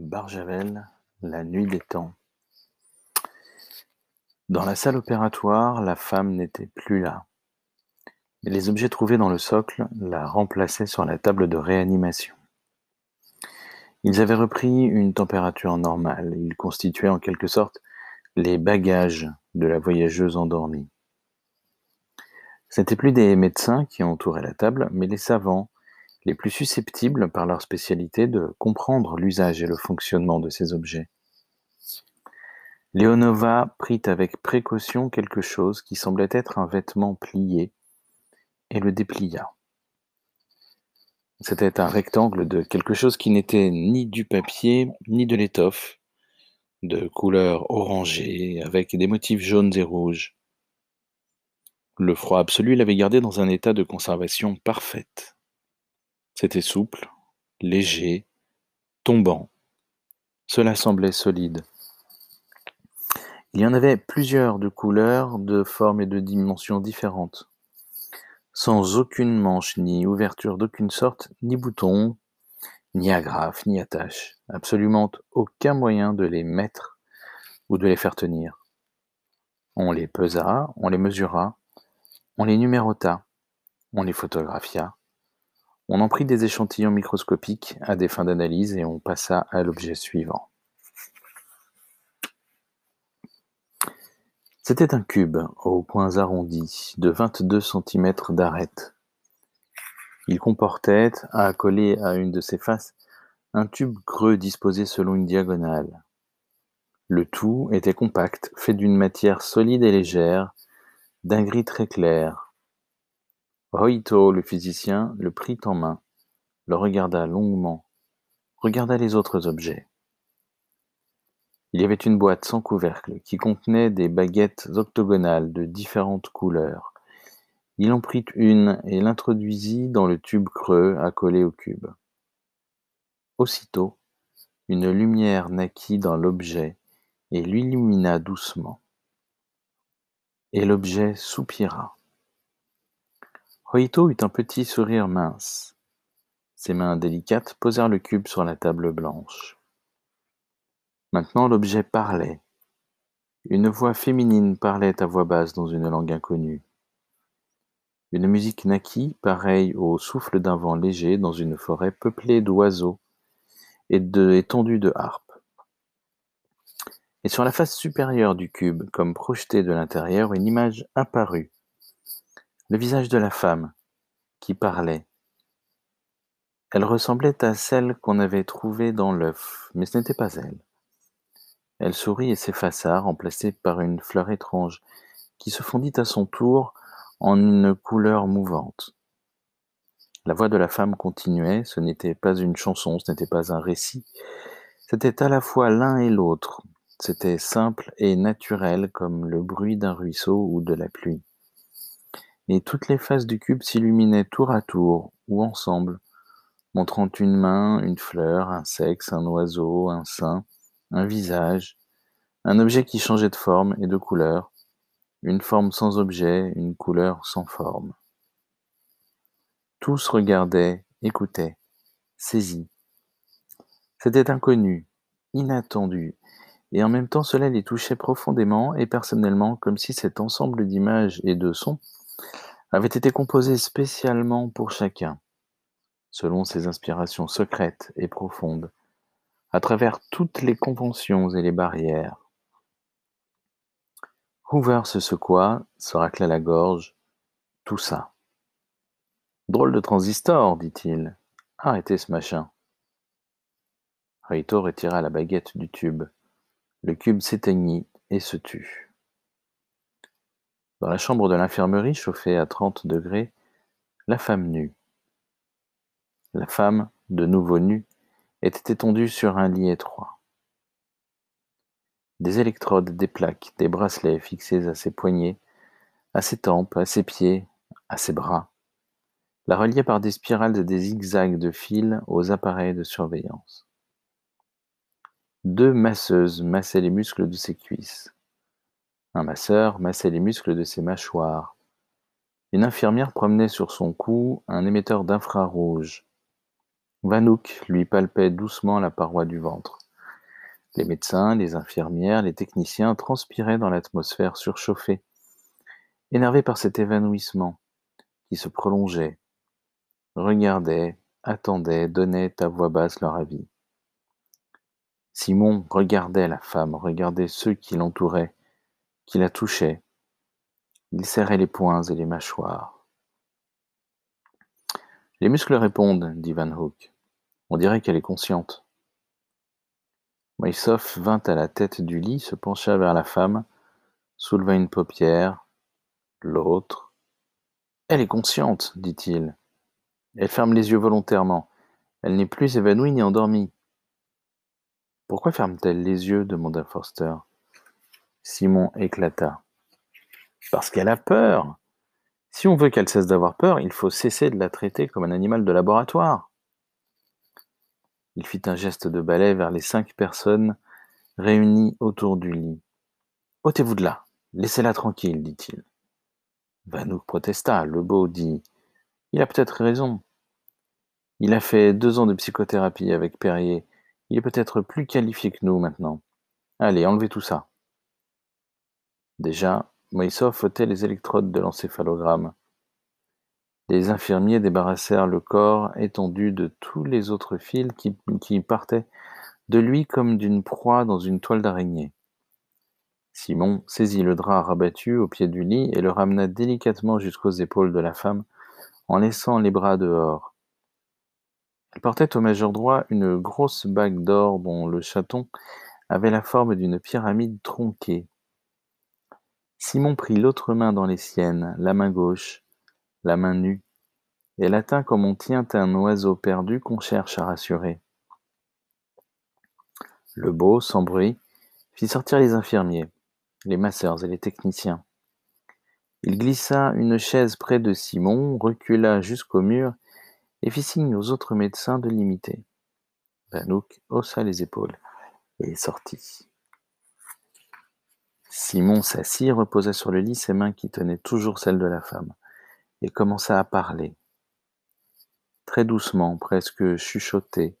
Barjavel, la nuit des temps. Dans la salle opératoire, la femme n'était plus là. Les objets trouvés dans le socle la remplaçaient sur la table de réanimation. Ils avaient repris une température normale. Ils constituaient en quelque sorte les bagages de la voyageuse endormie. Ce n'étaient plus des médecins qui entouraient la table, mais les savants, les plus susceptibles par leur spécialité de comprendre l'usage et le fonctionnement de ces objets. Leonova prit avec précaution quelque chose qui semblait être un vêtement plié et le déplia. C'était un rectangle de quelque chose qui n'était ni du papier ni de l'étoffe, de couleur orangée avec des motifs jaunes et rouges. Le froid absolu l'avait gardé dans un état de conservation parfaite. C'était souple, léger, tombant. Cela semblait solide. Il y en avait plusieurs de couleurs, de formes et de dimensions différentes, sans aucune manche ni ouverture d'aucune sorte, ni bouton, ni agrafe, ni attache, absolument aucun moyen de les mettre ou de les faire tenir. On les pesa, on les mesura, on les numérota, on les photographia, on en prit des échantillons microscopiques à des fins d'analyse et on passa à l'objet suivant. C'était un cube aux points arrondis de vingt-deux centimètres d'arête. Il comportait, accolé à une de ses faces, un tube creux disposé selon une diagonale. Le tout était compact, fait d'une matière solide et légère, d'un gris très clair, Roito, le physicien, le prit en main, le regarda longuement, regarda les autres objets. Il y avait une boîte sans couvercle qui contenait des baguettes octogonales de différentes couleurs. Il en prit une et l'introduisit dans le tube creux accolé au cube. Aussitôt, une lumière naquit dans l'objet et l'illumina doucement. Et l'objet soupira. Roito eut un petit sourire mince. Ses mains délicates posèrent le cube sur la table blanche. Maintenant l'objet parlait. Une voix féminine parlait à voix basse dans une langue inconnue. Une musique naquit, pareille au souffle d'un vent léger dans une forêt peuplée d'oiseaux et d'étendues de harpes. Et sur la face supérieure du cube, comme projetée de l'intérieur, une image apparut, le visage de la femme, qui parlait. Elle ressemblait à celle qu'on avait trouvée dans l'œuf, mais ce n'était pas elle. Elle sourit et s'effaça, remplacée par une fleur étrange, qui se fondit à son tour en une couleur mouvante. La voix de la femme continuait, ce n'était pas une chanson, ce n'était pas un récit, c'était à la fois l'un et l'autre, c'était simple et naturel comme le bruit d'un ruisseau ou de la pluie et toutes les faces du cube s'illuminaient tour à tour, ou ensemble, montrant une main, une fleur, un sexe, un oiseau, un sein, un visage, un objet qui changeait de forme et de couleur, une forme sans objet, une couleur sans forme. Tous regardaient, écoutaient, saisis. C'était inconnu, inattendu, et en même temps cela les touchait profondément et personnellement comme si cet ensemble d'images et de sons avait été composé spécialement pour chacun, selon ses inspirations secrètes et profondes, à travers toutes les conventions et les barrières. Hoover se secoua, se racla la gorge, tout ça. Drôle de transistor, dit-il. Arrêtez ce machin. Raito retira la baguette du tube. Le cube s'éteignit et se tut. Dans la chambre de l'infirmerie, chauffée à trente degrés, la femme nue. La femme, de nouveau nue, était étendue sur un lit étroit. Des électrodes, des plaques, des bracelets fixés à ses poignets, à ses tempes, à ses pieds, à ses bras, la reliaient par des spirales et des zigzags de fils aux appareils de surveillance. Deux masseuses massaient les muscles de ses cuisses. Un masseur massait les muscles de ses mâchoires. Une infirmière promenait sur son cou un émetteur d'infrarouge. Vanouk lui palpait doucement la paroi du ventre. Les médecins, les infirmières, les techniciens transpiraient dans l'atmosphère surchauffée, énervés par cet évanouissement qui se prolongeait, regardaient, attendaient, donnaient à voix basse leur avis. Simon regardait la femme, regardait ceux qui l'entouraient, qui la touchaient. Il serrait les poings et les mâchoires. Les muscles répondent, dit Van Hook. On dirait qu'elle est consciente. Moïsov vint à la tête du lit, se pencha vers la femme, souleva une paupière, l'autre. Elle est consciente, dit-il. Elle ferme les yeux volontairement. Elle n'est plus évanouie ni endormie. Pourquoi ferme-t-elle les yeux demanda Forster. Simon éclata. Parce qu'elle a peur. Si on veut qu'elle cesse d'avoir peur, il faut cesser de la traiter comme un animal de laboratoire. Il fit un geste de balai vers les cinq personnes réunies autour du lit. Ôtez-vous de là, laissez-la tranquille, dit-il. Vanouk protesta. Le beau dit Il a peut-être raison. Il a fait deux ans de psychothérapie avec Perrier. Il est peut-être plus qualifié que nous maintenant. Allez, enlevez tout ça. Déjà, Moïsov ôtait les électrodes de l'encéphalogramme. Les infirmiers débarrassèrent le corps étendu de tous les autres fils qui, partaient de lui comme d'une proie dans une toile d'araignée. Simon saisit le drap rabattu au pied du lit et le ramena délicatement jusqu'aux épaules de la femme en laissant les bras dehors. Elle portait au majeur droit une grosse bague d'or dont le chaton avait la forme d'une pyramide tronquée. Simon prit l'autre main dans les siennes, la main gauche, la main nue, et la tint comme on tient un oiseau perdu qu'on cherche à rassurer. Le beau, sans bruit, fit sortir les infirmiers, les masseurs et les techniciens. Il glissa une chaise près de Simon, recula jusqu'au mur et fit signe aux autres médecins de l'imiter. Banouk haussa les épaules et sortit. Simon s'assit, reposa sur le lit ses mains qui tenaient toujours celles de la femme, et commença à parler. Très doucement, presque chuchoté,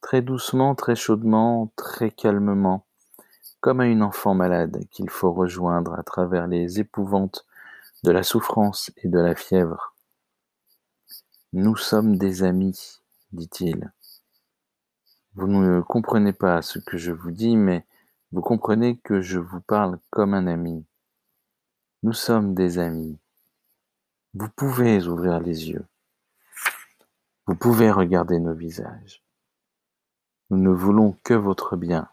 très doucement, très chaudement, très calmement, comme à une enfant malade qu'il faut rejoindre à travers les épouvantes de la souffrance et de la fièvre. Nous sommes des amis, dit-il. Vous ne comprenez pas ce que je vous dis, mais vous comprenez que je vous parle comme un ami. Nous sommes des amis. Vous pouvez ouvrir les yeux. Vous pouvez regarder nos visages. Nous ne voulons que votre bien.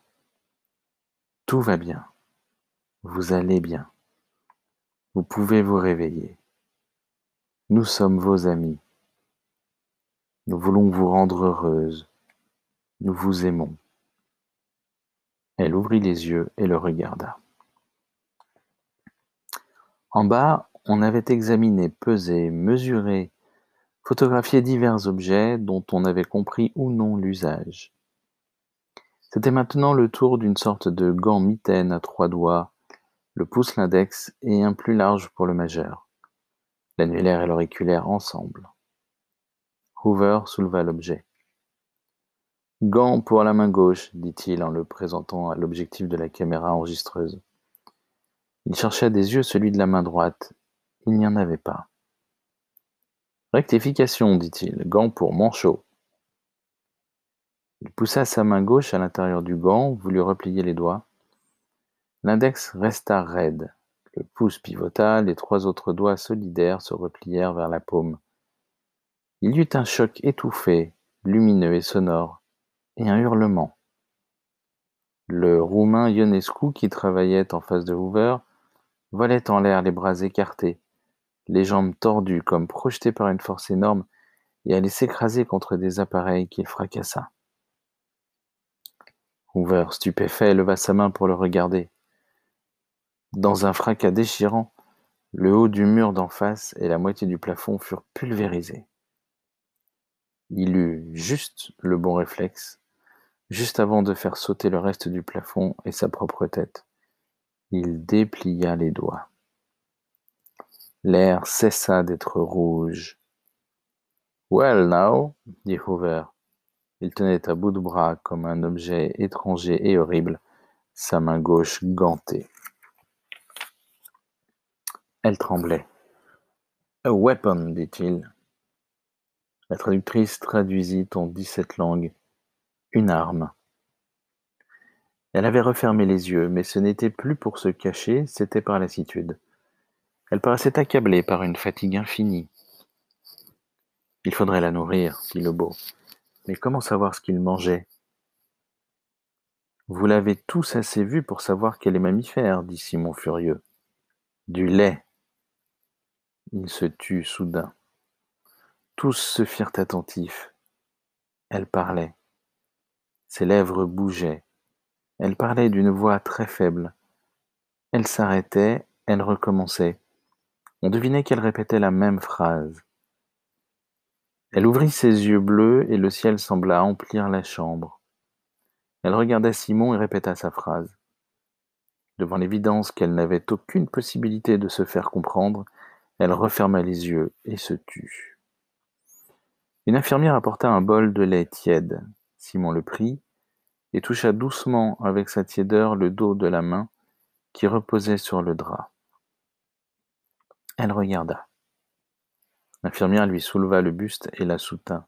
Tout va bien. Vous allez bien. Vous pouvez vous réveiller. Nous sommes vos amis. Nous voulons vous rendre heureuse. Nous vous aimons. Elle ouvrit les yeux et le regarda. En bas, on avait examiné, pesé, mesuré, photographié divers objets dont on avait compris ou non l'usage. C'était maintenant le tour d'une sorte de gant mitaine à trois doigts, le pouce l'index et un plus large pour le majeur. L'annulaire et l'auriculaire ensemble. Hoover souleva l'objet. Gant pour la main gauche, dit-il en le présentant à l'objectif de la caméra enregistreuse. Il chercha des yeux celui de la main droite. Il n'y en avait pas. Rectification, dit-il. Gant pour manchot. Il poussa sa main gauche à l'intérieur du gant, voulut replier les doigts. L'index resta raide. Le pouce pivota, les trois autres doigts solidaires se replièrent vers la paume. Il y eut un choc étouffé, lumineux et sonore et un hurlement. Le Roumain Ionescu, qui travaillait en face de Hoover, volait en l'air les bras écartés, les jambes tordues comme projetées par une force énorme, et allait s'écraser contre des appareils qu'il fracassa. Hoover, stupéfait, leva sa main pour le regarder. Dans un fracas déchirant, le haut du mur d'en face et la moitié du plafond furent pulvérisés. Il eut juste le bon réflexe Juste avant de faire sauter le reste du plafond et sa propre tête, il déplia les doigts. L'air cessa d'être rouge. Well now, dit Hoover, Il tenait à bout de bras, comme un objet étranger et horrible, sa main gauche gantée. Elle tremblait. A weapon, dit-il. La traductrice traduisit en dix-sept langues. Une arme. Elle avait refermé les yeux, mais ce n'était plus pour se cacher, c'était par lassitude. Elle paraissait accablée par une fatigue infinie. Il faudrait la nourrir, dit le beau. Mais comment savoir ce qu'il mangeait? Vous l'avez tous assez vu pour savoir qu'elle est mammifère, dit Simon furieux. Du lait. Il se tut soudain. Tous se firent attentifs. Elle parlait. Ses lèvres bougeaient. Elle parlait d'une voix très faible. Elle s'arrêtait, elle recommençait. On devinait qu'elle répétait la même phrase. Elle ouvrit ses yeux bleus et le ciel sembla emplir la chambre. Elle regarda Simon et répéta sa phrase. Devant l'évidence qu'elle n'avait aucune possibilité de se faire comprendre, elle referma les yeux et se tut. Une infirmière apporta un bol de lait tiède. Simon le prit et toucha doucement avec sa tiédeur le dos de la main qui reposait sur le drap. Elle regarda. L'infirmière lui souleva le buste et la soutint.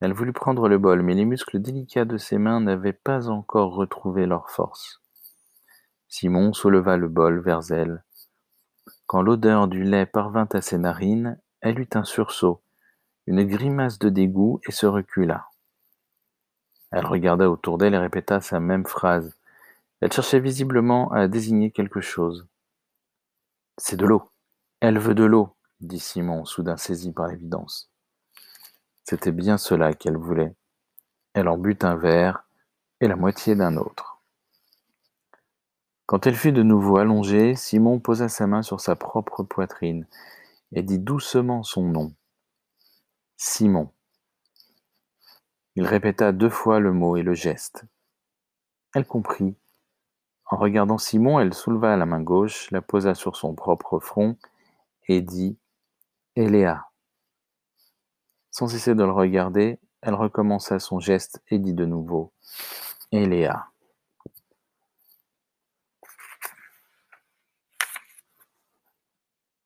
Elle voulut prendre le bol, mais les muscles délicats de ses mains n'avaient pas encore retrouvé leur force. Simon souleva le bol vers elle. Quand l'odeur du lait parvint à ses narines, elle eut un sursaut, une grimace de dégoût et se recula. Elle regarda autour d'elle et répéta sa même phrase. Elle cherchait visiblement à désigner quelque chose. C'est de l'eau. Elle veut de l'eau, dit Simon, soudain saisi par l'évidence. C'était bien cela qu'elle voulait. Elle en but un verre et la moitié d'un autre. Quand elle fut de nouveau allongée, Simon posa sa main sur sa propre poitrine et dit doucement son nom. Simon. Il répéta deux fois le mot et le geste. Elle comprit. En regardant Simon, elle souleva la main gauche, la posa sur son propre front et dit Eléa. Sans cesser de le regarder, elle recommença son geste et dit de nouveau Eléa.